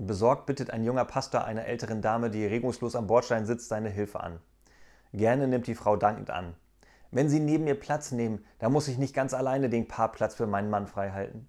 Besorgt bittet ein junger Pastor einer älteren Dame, die regungslos am Bordstein sitzt, seine Hilfe an. Gerne nimmt die Frau dankend an. Wenn Sie neben mir Platz nehmen, dann muss ich nicht ganz alleine den Parkplatz für meinen Mann freihalten.